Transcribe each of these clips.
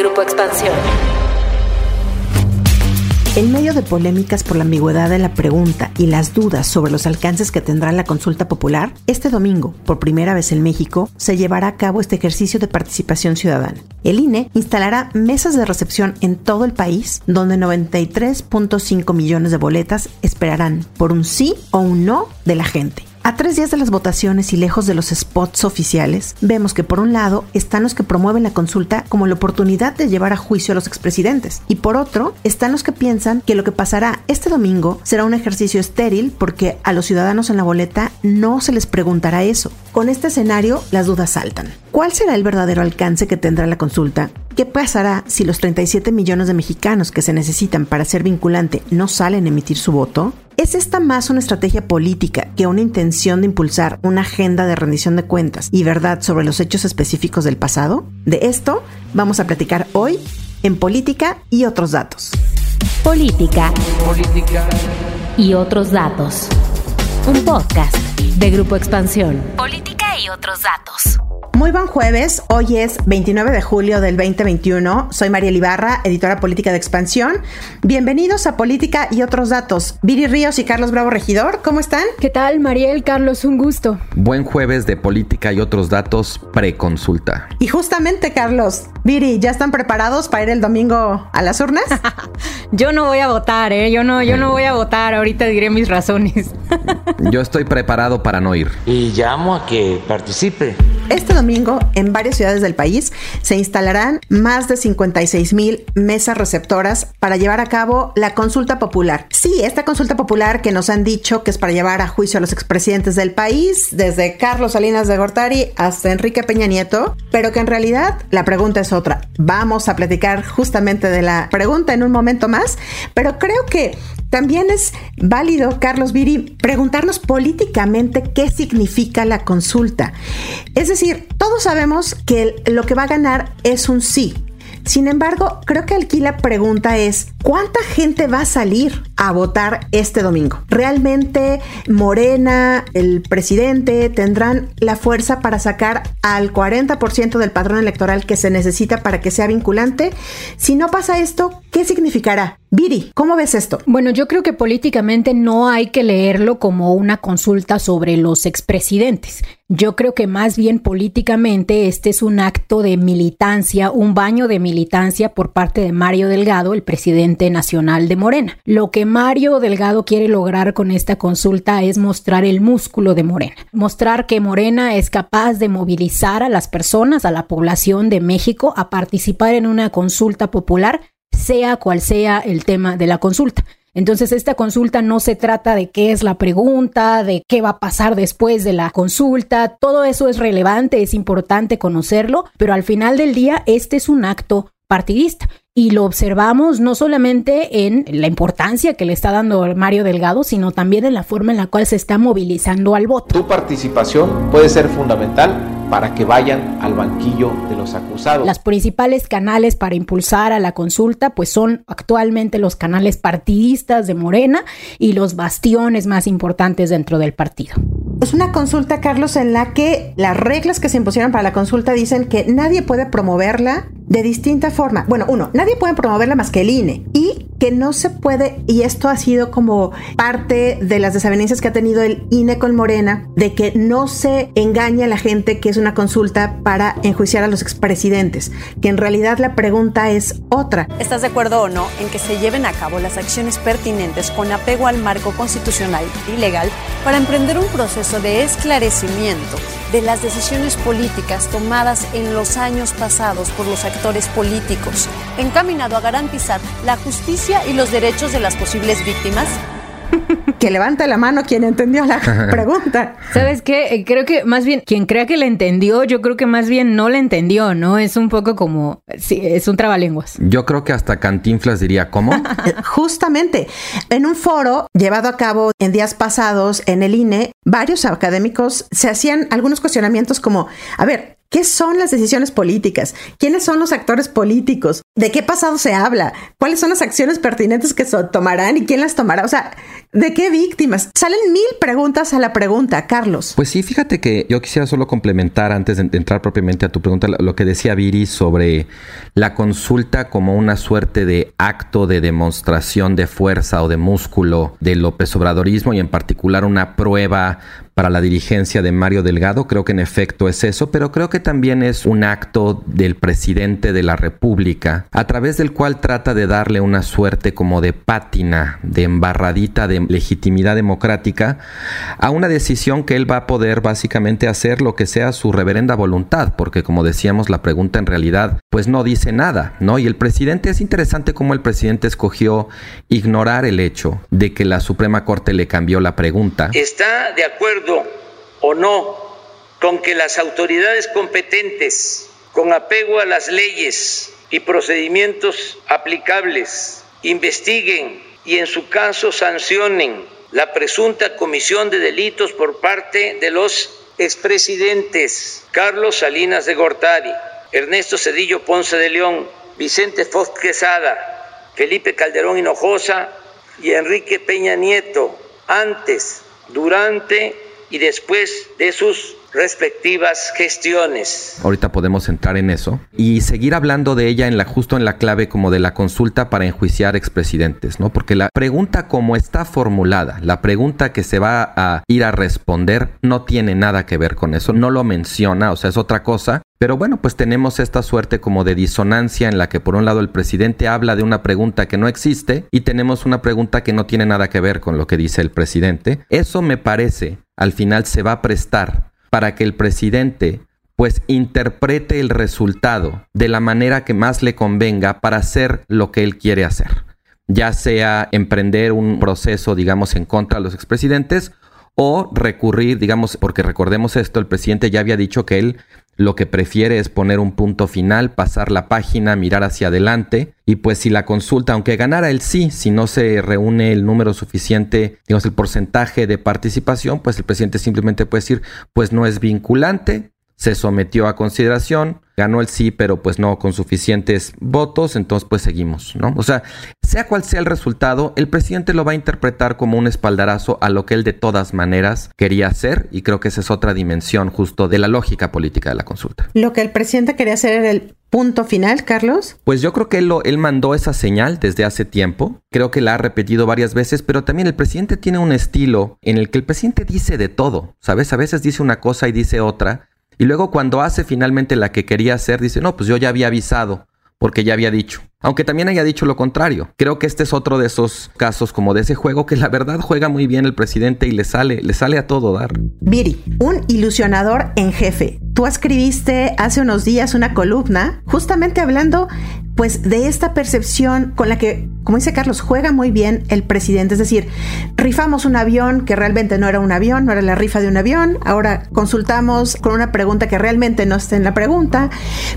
Grupo Expansión. En medio de polémicas por la ambigüedad de la pregunta y las dudas sobre los alcances que tendrá la consulta popular, este domingo, por primera vez en México, se llevará a cabo este ejercicio de participación ciudadana. El INE instalará mesas de recepción en todo el país, donde 93.5 millones de boletas esperarán por un sí o un no de la gente. A tres días de las votaciones y lejos de los spots oficiales, vemos que por un lado están los que promueven la consulta como la oportunidad de llevar a juicio a los expresidentes y por otro están los que piensan que lo que pasará este domingo será un ejercicio estéril porque a los ciudadanos en la boleta no se les preguntará eso. Con este escenario las dudas saltan. ¿Cuál será el verdadero alcance que tendrá la consulta? ¿Qué pasará si los 37 millones de mexicanos que se necesitan para ser vinculante no salen a emitir su voto? ¿Es esta más una estrategia política que una intención de impulsar una agenda de rendición de cuentas y verdad sobre los hechos específicos del pasado? De esto vamos a platicar hoy en Política y otros datos. Política. Política. Y otros datos. Un podcast de Grupo Expansión. Política y otros datos. Muy buen jueves, hoy es 29 de julio del 2021. Soy María Ibarra, editora política de Expansión. Bienvenidos a Política y otros datos. Viri Ríos y Carlos Bravo Regidor, ¿cómo están? ¿Qué tal, Mariel? Carlos, un gusto. Buen jueves de Política y otros datos preconsulta. Y justamente, Carlos, Viri, ¿ya están preparados para ir el domingo a las urnas? yo no voy a votar, ¿eh? Yo no, yo no voy a votar. Ahorita diré mis razones. yo estoy preparado para no ir. Y llamo a que participe. Este domingo, en varias ciudades del país, se instalarán más de 56 mil mesas receptoras para llevar a cabo la consulta popular. Sí, esta consulta popular que nos han dicho que es para llevar a juicio a los expresidentes del país, desde Carlos Salinas de Gortari hasta Enrique Peña Nieto, pero que en realidad la pregunta es otra. Vamos a platicar justamente de la pregunta en un momento más, pero creo que también es válido, Carlos Viri, preguntarnos políticamente qué significa la consulta. Es decir, todos sabemos que lo que va a ganar es un sí. Sin embargo, creo que aquí la pregunta es, ¿cuánta gente va a salir a votar este domingo? ¿Realmente Morena, el presidente, tendrán la fuerza para sacar al 40% del padrón electoral que se necesita para que sea vinculante? Si no pasa esto, ¿qué significará? Viri, ¿cómo ves esto? Bueno, yo creo que políticamente no hay que leerlo como una consulta sobre los expresidentes. Yo creo que más bien políticamente este es un acto de militancia, un baño de militancia por parte de Mario Delgado, el presidente nacional de Morena. Lo que Mario Delgado quiere lograr con esta consulta es mostrar el músculo de Morena, mostrar que Morena es capaz de movilizar a las personas, a la población de México a participar en una consulta popular sea cual sea el tema de la consulta. Entonces, esta consulta no se trata de qué es la pregunta, de qué va a pasar después de la consulta, todo eso es relevante, es importante conocerlo, pero al final del día este es un acto partidista. Y lo observamos no solamente en la importancia que le está dando Mario Delgado, sino también en la forma en la cual se está movilizando al voto. Tu participación puede ser fundamental para que vayan al banquillo de los acusados. Las principales canales para impulsar a la consulta pues son actualmente los canales partidistas de Morena y los bastiones más importantes dentro del partido. Es una consulta, Carlos, en la que las reglas que se impusieron para la consulta dicen que nadie puede promoverla de distinta forma. Bueno, uno, nadie puede promoverla más que el INE. Y que no se puede, y esto ha sido como parte de las desavenencias que ha tenido el INE con Morena, de que no se engañe a la gente que es una consulta para enjuiciar a los expresidentes, que en realidad la pregunta es otra. ¿Estás de acuerdo o no en que se lleven a cabo las acciones pertinentes con apego al marco constitucional y legal para emprender un proceso de esclarecimiento de las decisiones políticas tomadas en los años pasados por los actores políticos, encaminado a garantizar la justicia y los derechos de las posibles víctimas? Que levante la mano quien entendió la pregunta. ¿Sabes qué? Eh, creo que más bien, quien crea que la entendió, yo creo que más bien no la entendió, ¿no? Es un poco como, sí, es un trabalenguas. Yo creo que hasta Cantinflas diría, ¿cómo? Justamente, en un foro llevado a cabo en días pasados en el INE, varios académicos se hacían algunos cuestionamientos como, a ver, ¿Qué son las decisiones políticas? ¿Quiénes son los actores políticos? ¿De qué pasado se habla? ¿Cuáles son las acciones pertinentes que se tomarán y quién las tomará? O sea, ¿de qué víctimas? Salen mil preguntas a la pregunta, Carlos. Pues sí, fíjate que yo quisiera solo complementar antes de entrar propiamente a tu pregunta lo que decía Viri sobre la consulta como una suerte de acto de demostración de fuerza o de músculo del López Obradorismo y en particular una prueba para la dirigencia de Mario Delgado. Creo que en efecto es eso, pero creo que también es un acto del presidente de la República, a través del cual trata de darle una suerte como de pátina, de embarradita de legitimidad democrática a una decisión que él va a poder básicamente hacer lo que sea su reverenda voluntad, porque como decíamos, la pregunta en realidad pues no dice nada, ¿no? Y el presidente es interesante cómo el presidente escogió ignorar el hecho de que la Suprema Corte le cambió la pregunta. ¿Está de acuerdo? o no con que las autoridades competentes, con apego a las leyes y procedimientos aplicables, investiguen y en su caso sancionen la presunta comisión de delitos por parte de los expresidentes Carlos Salinas de Gortari, Ernesto Cedillo Ponce de León, Vicente Fox Quesada, Felipe Calderón Hinojosa y Enrique Peña Nieto, antes, durante y después de sus respectivas gestiones. Ahorita podemos entrar en eso y seguir hablando de ella en la justo en la clave como de la consulta para enjuiciar expresidentes, ¿no? Porque la pregunta como está formulada, la pregunta que se va a ir a responder no tiene nada que ver con eso, no lo menciona, o sea, es otra cosa. Pero bueno, pues tenemos esta suerte como de disonancia en la que por un lado el presidente habla de una pregunta que no existe y tenemos una pregunta que no tiene nada que ver con lo que dice el presidente. Eso me parece al final se va a prestar para que el presidente pues interprete el resultado de la manera que más le convenga para hacer lo que él quiere hacer, ya sea emprender un proceso, digamos, en contra de los expresidentes o recurrir, digamos, porque recordemos esto, el presidente ya había dicho que él lo que prefiere es poner un punto final, pasar la página, mirar hacia adelante y pues si la consulta, aunque ganara el sí, si no se reúne el número suficiente, digamos el porcentaje de participación, pues el presidente simplemente puede decir, pues no es vinculante, se sometió a consideración, ganó el sí, pero pues no con suficientes votos, entonces pues seguimos, ¿no? O sea, sea cual sea el resultado, el presidente lo va a interpretar como un espaldarazo a lo que él de todas maneras quería hacer y creo que esa es otra dimensión justo de la lógica política de la consulta. Lo que el presidente quería hacer era el punto final, Carlos? Pues yo creo que él, lo, él mandó esa señal desde hace tiempo. Creo que la ha repetido varias veces, pero también el presidente tiene un estilo en el que el presidente dice de todo, ¿sabes? A veces dice una cosa y dice otra. Y luego cuando hace finalmente la que quería hacer, dice, no, pues yo ya había avisado, porque ya había dicho. Aunque también haya dicho lo contrario. Creo que este es otro de esos casos como de ese juego que la verdad juega muy bien el presidente y le sale, le sale a todo dar. Viri, un ilusionador en jefe. Tú escribiste hace unos días una columna justamente hablando pues de esta percepción con la que, como dice Carlos, juega muy bien el presidente. Es decir, rifamos un avión que realmente no era un avión, no era la rifa de un avión. Ahora consultamos con una pregunta que realmente no está en la pregunta.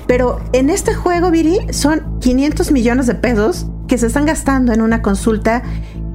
Pero en este juego, Viri, son 500 millones de pesos que se están gastando en una consulta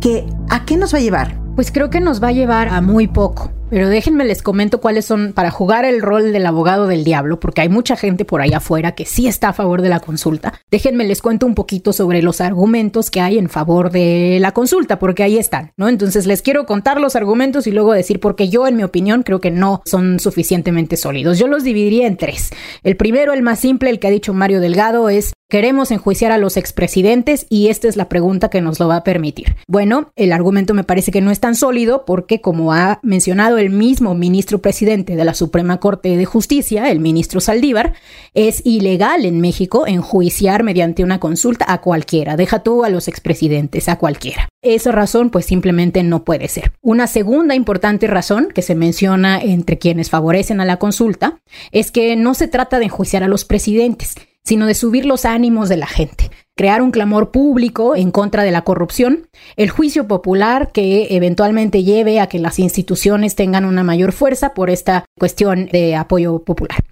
que ¿a qué nos va a llevar? Pues creo que nos va a llevar a muy poco. Pero déjenme les comento cuáles son para jugar el rol del abogado del diablo, porque hay mucha gente por ahí afuera que sí está a favor de la consulta. Déjenme les cuento un poquito sobre los argumentos que hay en favor de la consulta, porque ahí están, ¿no? Entonces les quiero contar los argumentos y luego decir por qué yo, en mi opinión, creo que no son suficientemente sólidos. Yo los dividiría en tres. El primero, el más simple, el que ha dicho Mario Delgado, es Queremos enjuiciar a los expresidentes y esta es la pregunta que nos lo va a permitir. Bueno, el argumento me parece que no es tan sólido porque, como ha mencionado el mismo ministro presidente de la Suprema Corte de Justicia, el ministro Saldívar, es ilegal en México enjuiciar mediante una consulta a cualquiera. Deja tú a los expresidentes, a cualquiera. Esa razón pues simplemente no puede ser. Una segunda importante razón que se menciona entre quienes favorecen a la consulta es que no se trata de enjuiciar a los presidentes, sino de subir los ánimos de la gente, crear un clamor público en contra de la corrupción, el juicio popular que eventualmente lleve a que las instituciones tengan una mayor fuerza por esta cuestión de apoyo popular.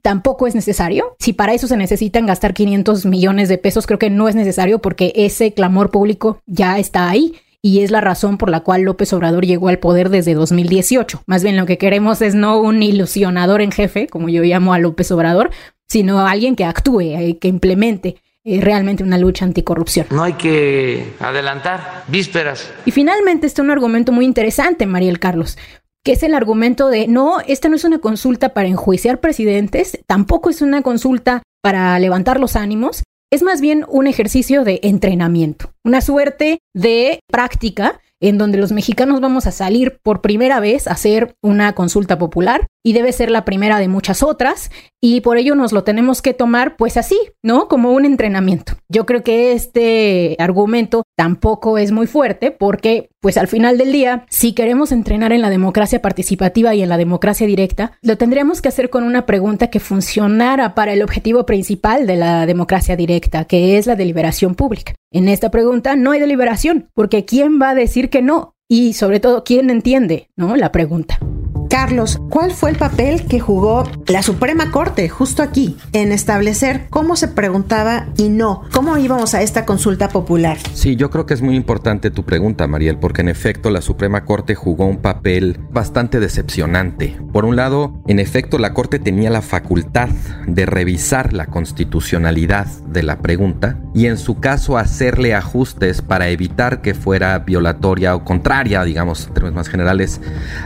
Tampoco es necesario. Si para eso se necesitan gastar 500 millones de pesos, creo que no es necesario porque ese clamor público ya está ahí y es la razón por la cual López Obrador llegó al poder desde 2018. Más bien lo que queremos es no un ilusionador en jefe, como yo llamo a López Obrador, sino alguien que actúe, eh, que implemente eh, realmente una lucha anticorrupción. No hay que adelantar vísperas. Y finalmente está un argumento muy interesante, Mariel Carlos, que es el argumento de no, esta no es una consulta para enjuiciar presidentes, tampoco es una consulta para levantar los ánimos, es más bien un ejercicio de entrenamiento, una suerte de práctica en donde los mexicanos vamos a salir por primera vez a hacer una consulta popular y debe ser la primera de muchas otras y por ello nos lo tenemos que tomar pues así, ¿no? Como un entrenamiento. Yo creo que este argumento tampoco es muy fuerte porque pues al final del día, si queremos entrenar en la democracia participativa y en la democracia directa, lo tendríamos que hacer con una pregunta que funcionara para el objetivo principal de la democracia directa, que es la deliberación pública. En esta pregunta no hay deliberación, porque ¿quién va a decir que no? Y sobre todo, ¿quién entiende, no? La pregunta. Carlos, ¿cuál fue el papel que jugó la Suprema Corte justo aquí en establecer cómo se preguntaba y no, cómo íbamos a esta consulta popular? Sí, yo creo que es muy importante tu pregunta, Mariel, porque en efecto la Suprema Corte jugó un papel bastante decepcionante. Por un lado, en efecto la Corte tenía la facultad de revisar la constitucionalidad de la pregunta y en su caso hacerle ajustes para evitar que fuera violatoria o contraria, digamos, en términos más generales,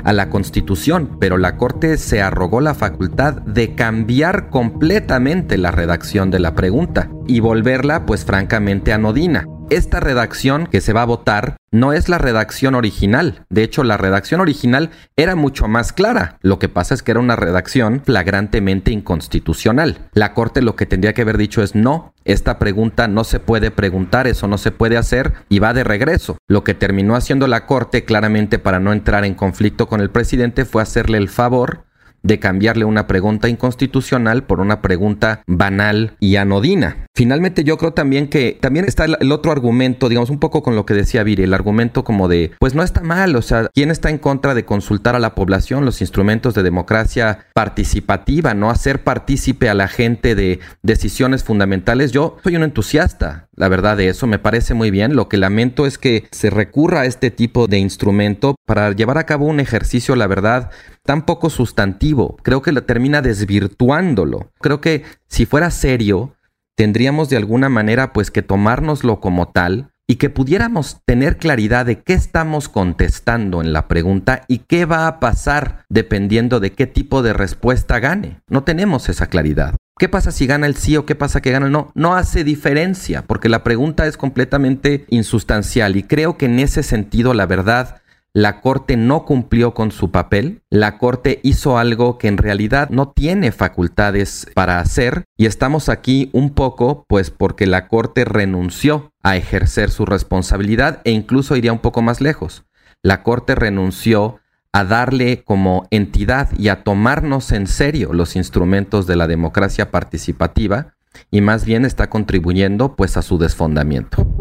a la Constitución pero la Corte se arrogó la facultad de cambiar completamente la redacción de la pregunta y volverla pues francamente anodina. Esta redacción que se va a votar no es la redacción original. De hecho, la redacción original era mucho más clara. Lo que pasa es que era una redacción flagrantemente inconstitucional. La Corte lo que tendría que haber dicho es no, esta pregunta no se puede preguntar, eso no se puede hacer y va de regreso. Lo que terminó haciendo la Corte claramente para no entrar en conflicto con el presidente fue hacerle el favor de cambiarle una pregunta inconstitucional por una pregunta banal y anodina. Finalmente yo creo también que también está el, otro argumento, digamos un poco con lo que decía Viri, el argumento como de, pues no está mal, o sea, ¿quién está en contra de consultar a la población los instrumentos de democracia participativa, no hacer partícipe a la gente de decisiones fundamentales? Yo soy un entusiasta, la verdad de eso, me parece muy bien. Lo que lamento es que se recurra a este tipo de instrumento para llevar a cabo un ejercicio, la verdad, tan poco sustantivo. Creo que lo termina desvirtuándolo. Creo que si fuera serio, tendríamos de alguna manera pues que tomárnoslo como tal y que pudiéramos tener claridad de qué estamos contestando en la pregunta y qué va a pasar dependiendo de qué tipo de respuesta gane. No tenemos esa claridad. ¿Qué pasa si gana el sí o qué pasa que gana el no? No hace diferencia porque la pregunta es completamente insustancial y creo que en ese sentido la verdad la Corte no cumplió con su papel, la Corte hizo algo que en realidad no tiene facultades para hacer y estamos aquí un poco pues porque la Corte renunció a ejercer su responsabilidad e incluso iría un poco más lejos. La Corte renunció a darle como entidad y a tomarnos en serio los instrumentos de la democracia participativa y más bien está contribuyendo pues a su desfondamiento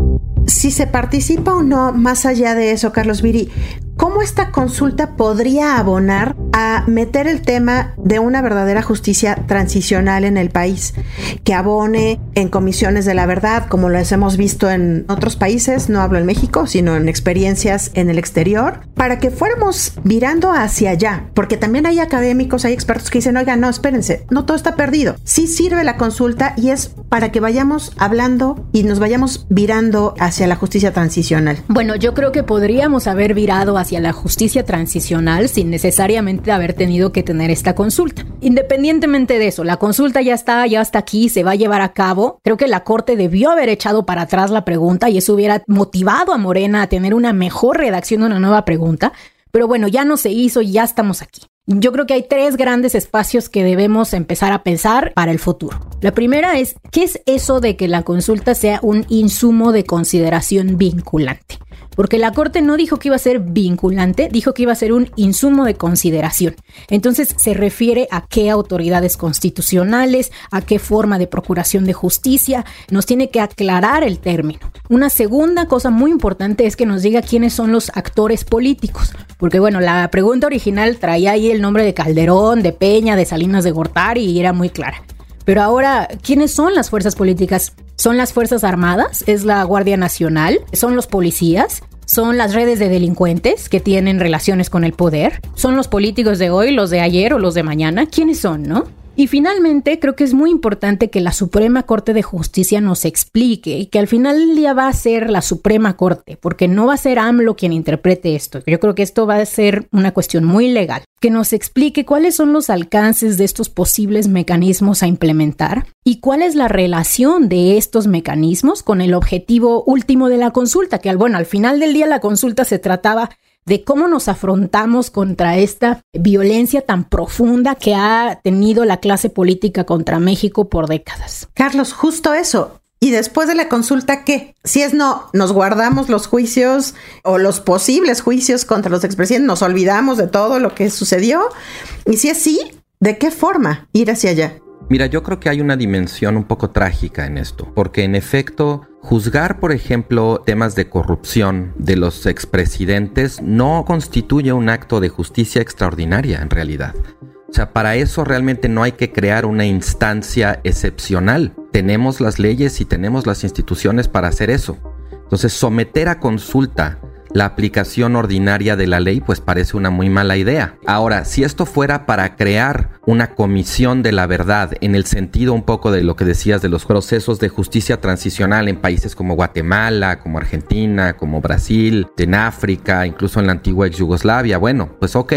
si se participa o no, más allá de eso, Carlos Viri, ¿cómo esta consulta podría abonar a meter el tema de una verdadera justicia transicional en el país, que abone en comisiones de la verdad, como lo hemos visto en otros países, no hablo en México, sino en experiencias en el exterior, para que fuéramos virando hacia allá? Porque también hay académicos, hay expertos que dicen, oigan, no, espérense, no todo está perdido. Sí sirve la consulta y es para que vayamos hablando y nos vayamos virando hacia hacia la justicia transicional? Bueno, yo creo que podríamos haber virado hacia la justicia transicional sin necesariamente haber tenido que tener esta consulta. Independientemente de eso, la consulta ya está, ya está aquí, se va a llevar a cabo. Creo que la Corte debió haber echado para atrás la pregunta y eso hubiera motivado a Morena a tener una mejor redacción de una nueva pregunta. Pero bueno, ya no se hizo y ya estamos aquí. Yo creo que hay tres grandes espacios que debemos empezar a pensar para el futuro. La primera es, ¿qué es eso de que la consulta sea un insumo de consideración vinculante? Porque la Corte no dijo que iba a ser vinculante, dijo que iba a ser un insumo de consideración. Entonces se refiere a qué autoridades constitucionales, a qué forma de procuración de justicia, nos tiene que aclarar el término. Una segunda cosa muy importante es que nos diga quiénes son los actores políticos, porque bueno, la pregunta original traía ahí el nombre de Calderón, de Peña, de Salinas de Gortari y era muy clara. Pero ahora, ¿quiénes son las fuerzas políticas? ¿Son las Fuerzas Armadas? ¿Es la Guardia Nacional? ¿Son los policías? ¿Son las redes de delincuentes que tienen relaciones con el poder? ¿Son los políticos de hoy, los de ayer o los de mañana? ¿Quiénes son, no? Y finalmente, creo que es muy importante que la Suprema Corte de Justicia nos explique que al final del día va a ser la Suprema Corte, porque no va a ser AMLO quien interprete esto. Yo creo que esto va a ser una cuestión muy legal. Que nos explique cuáles son los alcances de estos posibles mecanismos a implementar y cuál es la relación de estos mecanismos con el objetivo último de la consulta, que al bueno, al final del día la consulta se trataba de cómo nos afrontamos contra esta violencia tan profunda que ha tenido la clase política contra México por décadas. Carlos, justo eso. Y después de la consulta, ¿qué? Si es no, nos guardamos los juicios o los posibles juicios contra los expresidentes, nos olvidamos de todo lo que sucedió. Y si es sí, ¿de qué forma ir hacia allá? Mira, yo creo que hay una dimensión un poco trágica en esto, porque en efecto, juzgar, por ejemplo, temas de corrupción de los expresidentes no constituye un acto de justicia extraordinaria en realidad. O sea, para eso realmente no hay que crear una instancia excepcional. Tenemos las leyes y tenemos las instituciones para hacer eso. Entonces, someter a consulta la aplicación ordinaria de la ley pues parece una muy mala idea. Ahora, si esto fuera para crear una comisión de la verdad en el sentido un poco de lo que decías de los procesos de justicia transicional en países como Guatemala, como Argentina, como Brasil, en África, incluso en la antigua ex Yugoslavia, bueno, pues ok,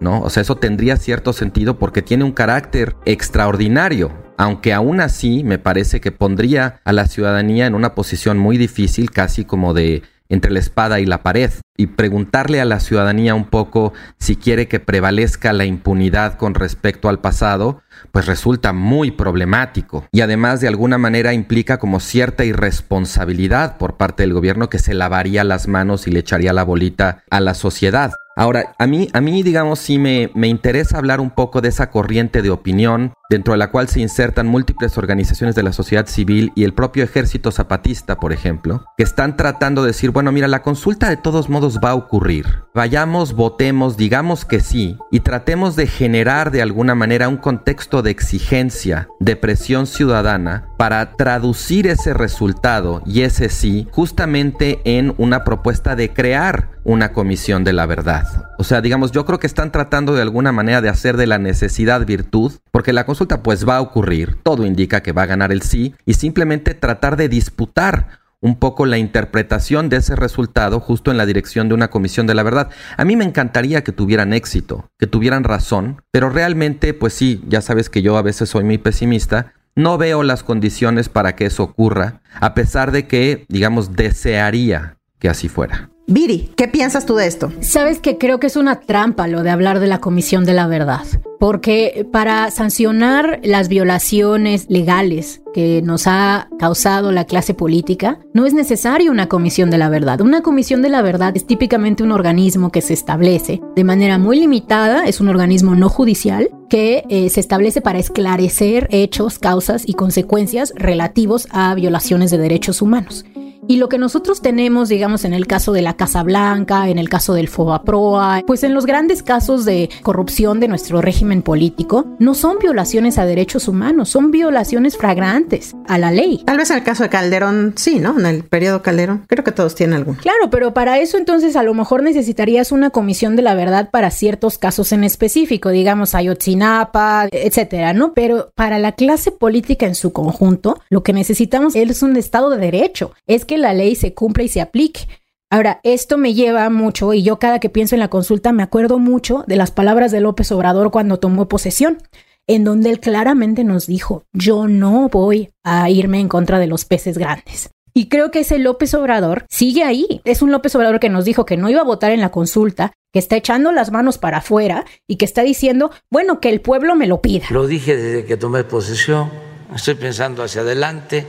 ¿no? O sea, eso tendría cierto sentido porque tiene un carácter extraordinario, aunque aún así me parece que pondría a la ciudadanía en una posición muy difícil, casi como de entre la espada y la pared y preguntarle a la ciudadanía un poco si quiere que prevalezca la impunidad con respecto al pasado, pues resulta muy problemático y además de alguna manera implica como cierta irresponsabilidad por parte del gobierno que se lavaría las manos y le echaría la bolita a la sociedad. Ahora, a mí, a mí digamos, sí me, me interesa hablar un poco de esa corriente de opinión dentro de la cual se insertan múltiples organizaciones de la sociedad civil y el propio ejército zapatista, por ejemplo, que están tratando de decir, bueno, mira, la consulta de todos modos va a ocurrir. Vayamos, votemos, digamos que sí, y tratemos de generar de alguna manera un contexto de exigencia, de presión ciudadana, para traducir ese resultado y ese sí justamente en una propuesta de crear una comisión de la verdad. O sea, digamos, yo creo que están tratando de alguna manera de hacer de la necesidad virtud, porque la consulta pues va a ocurrir, todo indica que va a ganar el sí, y simplemente tratar de disputar un poco la interpretación de ese resultado justo en la dirección de una comisión de la verdad. A mí me encantaría que tuvieran éxito, que tuvieran razón, pero realmente, pues sí, ya sabes que yo a veces soy muy pesimista, no veo las condiciones para que eso ocurra, a pesar de que, digamos, desearía que así fuera. Viri, ¿qué piensas tú de esto? Sabes que creo que es una trampa lo de hablar de la Comisión de la Verdad, porque para sancionar las violaciones legales que nos ha causado la clase política, no es necesario una Comisión de la Verdad. Una Comisión de la Verdad es típicamente un organismo que se establece de manera muy limitada, es un organismo no judicial que eh, se establece para esclarecer hechos, causas y consecuencias relativos a violaciones de derechos humanos. Y lo que nosotros tenemos, digamos, en el caso de la Casa Blanca, en el caso del Fobaproa, pues en los grandes casos de corrupción de nuestro régimen político, no son violaciones a derechos humanos, son violaciones flagrantes a la ley. Tal vez en el caso de Calderón, sí, ¿no? En el periodo Calderón, creo que todos tienen alguno. Claro, pero para eso entonces a lo mejor necesitarías una comisión de la verdad para ciertos casos en específico, digamos Ayotzinapa, etcétera, ¿no? Pero para la clase política en su conjunto, lo que necesitamos es un Estado de Derecho. Es que la ley se cumpla y se aplique. Ahora, esto me lleva mucho, y yo cada que pienso en la consulta me acuerdo mucho de las palabras de López Obrador cuando tomó posesión, en donde él claramente nos dijo, yo no voy a irme en contra de los peces grandes. Y creo que ese López Obrador sigue ahí. Es un López Obrador que nos dijo que no iba a votar en la consulta, que está echando las manos para afuera y que está diciendo, bueno, que el pueblo me lo pida. Lo dije desde que tomé posesión, estoy pensando hacia adelante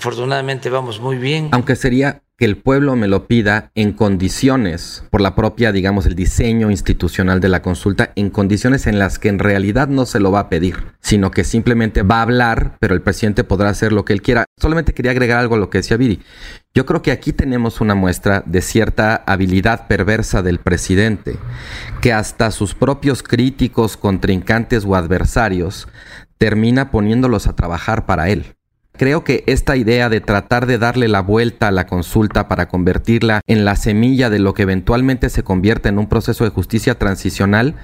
Afortunadamente vamos muy bien. Aunque sería que el pueblo me lo pida en condiciones, por la propia, digamos, el diseño institucional de la consulta, en condiciones en las que en realidad no se lo va a pedir, sino que simplemente va a hablar, pero el presidente podrá hacer lo que él quiera. Solamente quería agregar algo a lo que decía Viri. Yo creo que aquí tenemos una muestra de cierta habilidad perversa del presidente, que hasta sus propios críticos, contrincantes o adversarios termina poniéndolos a trabajar para él Creo que esta idea de tratar de darle la vuelta a la consulta para convertirla en la semilla de lo que eventualmente se convierte en un proceso de justicia transicional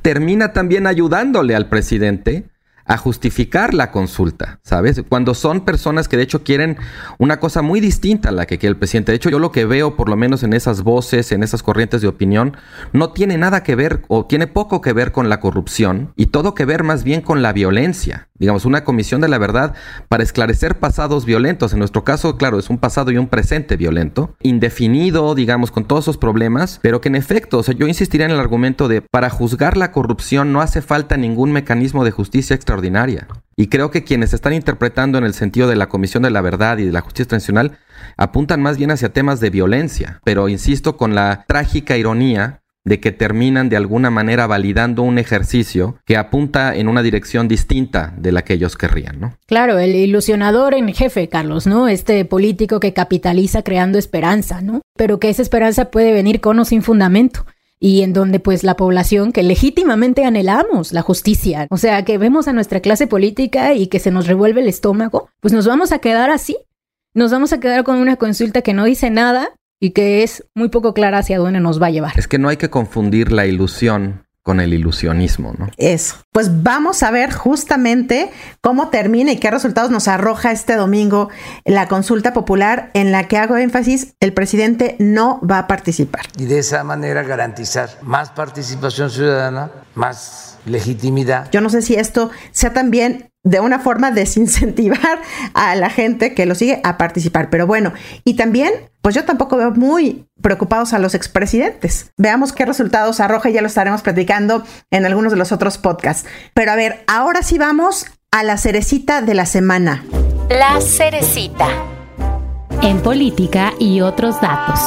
termina también ayudándole al presidente a justificar la consulta, ¿sabes? Cuando son personas que de hecho quieren una cosa muy distinta a la que quiere el presidente. De hecho, yo lo que veo, por lo menos en esas voces, en esas corrientes de opinión, no tiene nada que ver o tiene poco que ver con la corrupción y todo que ver más bien con la violencia. Digamos, una comisión de la verdad para esclarecer pasados violentos. En nuestro caso, claro, es un pasado y un presente violento, indefinido, digamos, con todos esos problemas, pero que en efecto, o sea, yo insistiría en el argumento de para juzgar la corrupción no hace falta ningún mecanismo de justicia extraordinaria y creo que quienes están interpretando en el sentido de la Comisión de la Verdad y de la Justicia Transicional apuntan más bien hacia temas de violencia, pero insisto con la trágica ironía de que terminan de alguna manera validando un ejercicio que apunta en una dirección distinta de la que ellos querrían, ¿no? Claro, el ilusionador en jefe, Carlos, ¿no? Este político que capitaliza creando esperanza, ¿no? Pero que esa esperanza puede venir con o sin fundamento y en donde pues la población que legítimamente anhelamos la justicia, o sea, que vemos a nuestra clase política y que se nos revuelve el estómago, pues nos vamos a quedar así. Nos vamos a quedar con una consulta que no dice nada y que es muy poco clara hacia dónde nos va a llevar. Es que no hay que confundir la ilusión con el ilusionismo, ¿no? Eso. Pues vamos a ver justamente cómo termina y qué resultados nos arroja este domingo la consulta popular en la que hago énfasis, el presidente no va a participar. Y de esa manera garantizar más participación ciudadana, más legitimidad. Yo no sé si esto sea también de una forma desincentivar a la gente que lo sigue a participar. Pero bueno, y también, pues yo tampoco veo muy preocupados a los expresidentes. Veamos qué resultados arroja y ya lo estaremos platicando en algunos de los otros podcasts. Pero a ver, ahora sí vamos a la cerecita de la semana. La cerecita. En política y otros datos.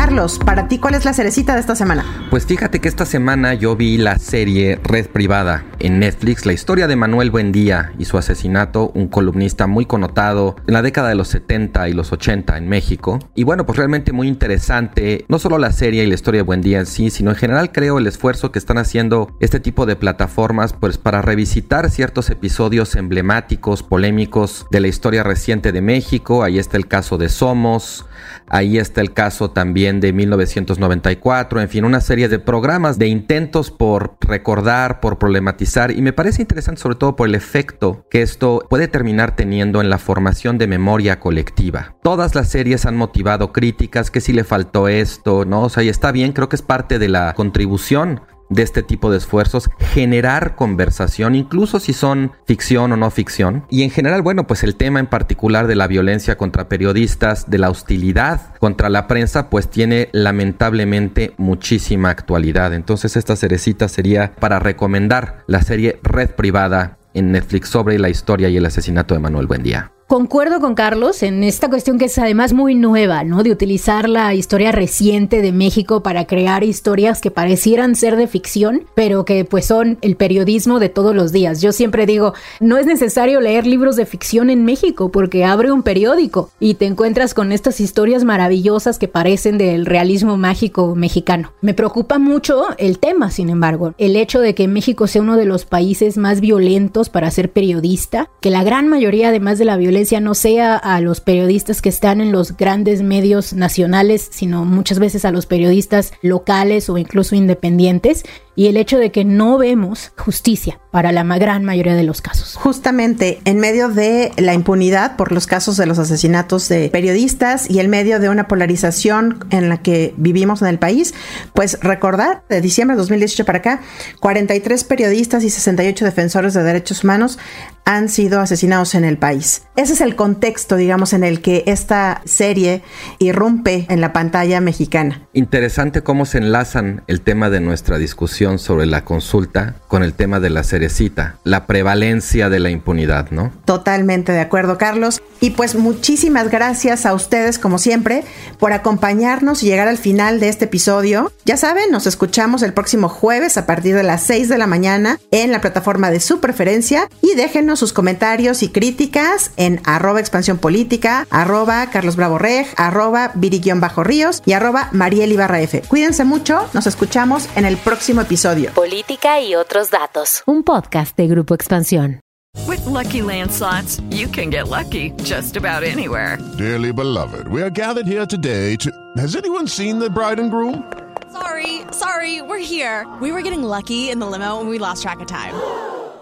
Carlos, para ti, ¿cuál es la cerecita de esta semana? Pues fíjate que esta semana yo vi la serie Red Privada en Netflix, la historia de Manuel Buendía y su asesinato, un columnista muy connotado en la década de los 70 y los 80 en México. Y bueno, pues realmente muy interesante, no solo la serie y la historia de Buendía en sí, sino en general creo el esfuerzo que están haciendo este tipo de plataformas pues para revisitar ciertos episodios emblemáticos, polémicos de la historia reciente de México. Ahí está el caso de Somos, ahí está el caso también de 1994, en fin, una serie de programas de intentos por recordar, por problematizar y me parece interesante sobre todo por el efecto que esto puede terminar teniendo en la formación de memoria colectiva. Todas las series han motivado críticas, que si le faltó esto, ¿no? O sea, y está bien, creo que es parte de la contribución de este tipo de esfuerzos, generar conversación, incluso si son ficción o no ficción. Y en general, bueno, pues el tema en particular de la violencia contra periodistas, de la hostilidad contra la prensa, pues tiene lamentablemente muchísima actualidad. Entonces esta cerecita sería para recomendar la serie Red Privada en Netflix sobre la historia y el asesinato de Manuel Buendía. Concuerdo con Carlos en esta cuestión que es además muy nueva, ¿no? De utilizar la historia reciente de México para crear historias que parecieran ser de ficción, pero que pues son el periodismo de todos los días. Yo siempre digo, no es necesario leer libros de ficción en México porque abre un periódico y te encuentras con estas historias maravillosas que parecen del realismo mágico mexicano. Me preocupa mucho el tema, sin embargo, el hecho de que México sea uno de los países más violentos para ser periodista, que la gran mayoría además de la violencia no sea a los periodistas que están en los grandes medios nacionales, sino muchas veces a los periodistas locales o incluso independientes y el hecho de que no vemos justicia para la gran mayoría de los casos. Justamente en medio de la impunidad por los casos de los asesinatos de periodistas y en medio de una polarización en la que vivimos en el país, pues recordar de diciembre de 2018 para acá, 43 periodistas y 68 defensores de derechos humanos han sido asesinados en el país. Ese es el contexto, digamos, en el que esta serie irrumpe en la pantalla mexicana. Interesante cómo se enlazan el tema de nuestra discusión sobre la consulta con el tema de la cerecita, la prevalencia de la impunidad, ¿no? Totalmente de acuerdo, Carlos. Y pues muchísimas gracias a ustedes, como siempre, por acompañarnos y llegar al final de este episodio. Ya saben, nos escuchamos el próximo jueves a partir de las 6 de la mañana en la plataforma de su preferencia y déjenos sus comentarios y críticas en arroba expansión política, arroba Carlos Bravo Reg, arroba Viri-Bajo Ríos y arroba Mariel Ibarra F. Cuídense mucho, nos escuchamos en el próximo episodio. Política y otros datos. Un podcast de Grupo Expansión. With lucky landslots, you can get lucky just about anywhere. Dearly beloved, we are gathered here today to. Has anyone seen the bride and groom? Sorry, sorry, we're here. We were getting lucky in the limo and we lost track of time.